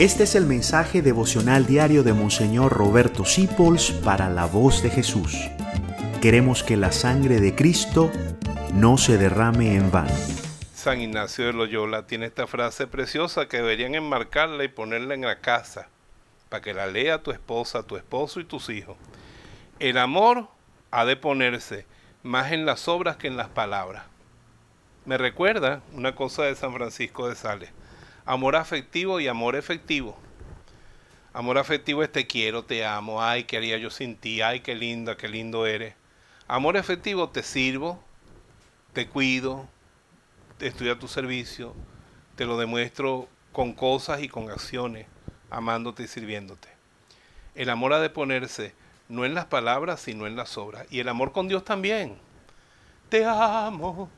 Este es el mensaje devocional diario de Monseñor Roberto Sipols para la voz de Jesús. Queremos que la sangre de Cristo no se derrame en vano. San Ignacio de Loyola tiene esta frase preciosa que deberían enmarcarla y ponerla en la casa para que la lea tu esposa, tu esposo y tus hijos. El amor ha de ponerse más en las obras que en las palabras. Me recuerda una cosa de San Francisco de Sales amor afectivo y amor efectivo. Amor afectivo es te quiero, te amo, ay, qué haría yo sin ti, ay, qué linda, qué lindo eres. Amor efectivo, te sirvo, te cuido, estoy a tu servicio, te lo demuestro con cosas y con acciones, amándote y sirviéndote. El amor ha de ponerse no en las palabras, sino en las obras. Y el amor con Dios también. Te amo,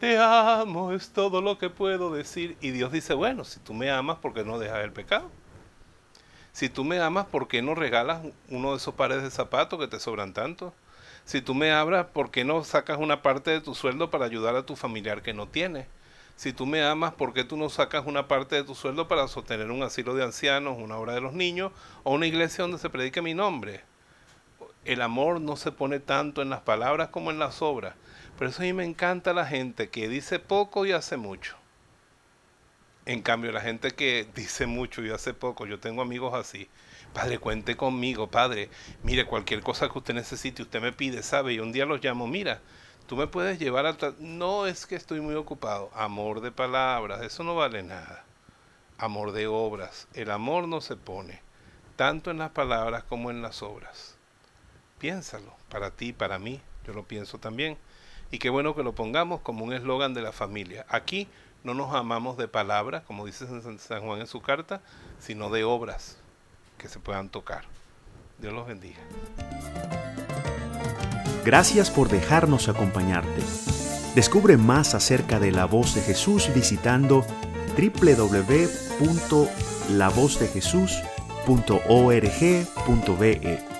te amo, es todo lo que puedo decir. Y Dios dice, bueno, si tú me amas, ¿por qué no dejas el pecado? Si tú me amas, ¿por qué no regalas uno de esos pares de zapatos que te sobran tanto? Si tú me abras, ¿por qué no sacas una parte de tu sueldo para ayudar a tu familiar que no tiene? Si tú me amas, ¿por qué tú no sacas una parte de tu sueldo para sostener un asilo de ancianos, una obra de los niños o una iglesia donde se predique mi nombre? El amor no se pone tanto en las palabras como en las obras. Por eso a mí me encanta la gente que dice poco y hace mucho. En cambio, la gente que dice mucho y hace poco, yo tengo amigos así. Padre, cuente conmigo, padre. Mire, cualquier cosa que usted necesite, usted me pide, ¿sabe? Y un día los llamo, mira, tú me puedes llevar a... No es que estoy muy ocupado. Amor de palabras, eso no vale nada. Amor de obras. El amor no se pone, tanto en las palabras como en las obras. Piénsalo, para ti, para mí, yo lo pienso también. Y qué bueno que lo pongamos como un eslogan de la familia. Aquí no nos amamos de palabras, como dice San Juan en su carta, sino de obras que se puedan tocar. Dios los bendiga. Gracias por dejarnos acompañarte. Descubre más acerca de la voz de Jesús visitando www.lavozdejesús.org.be.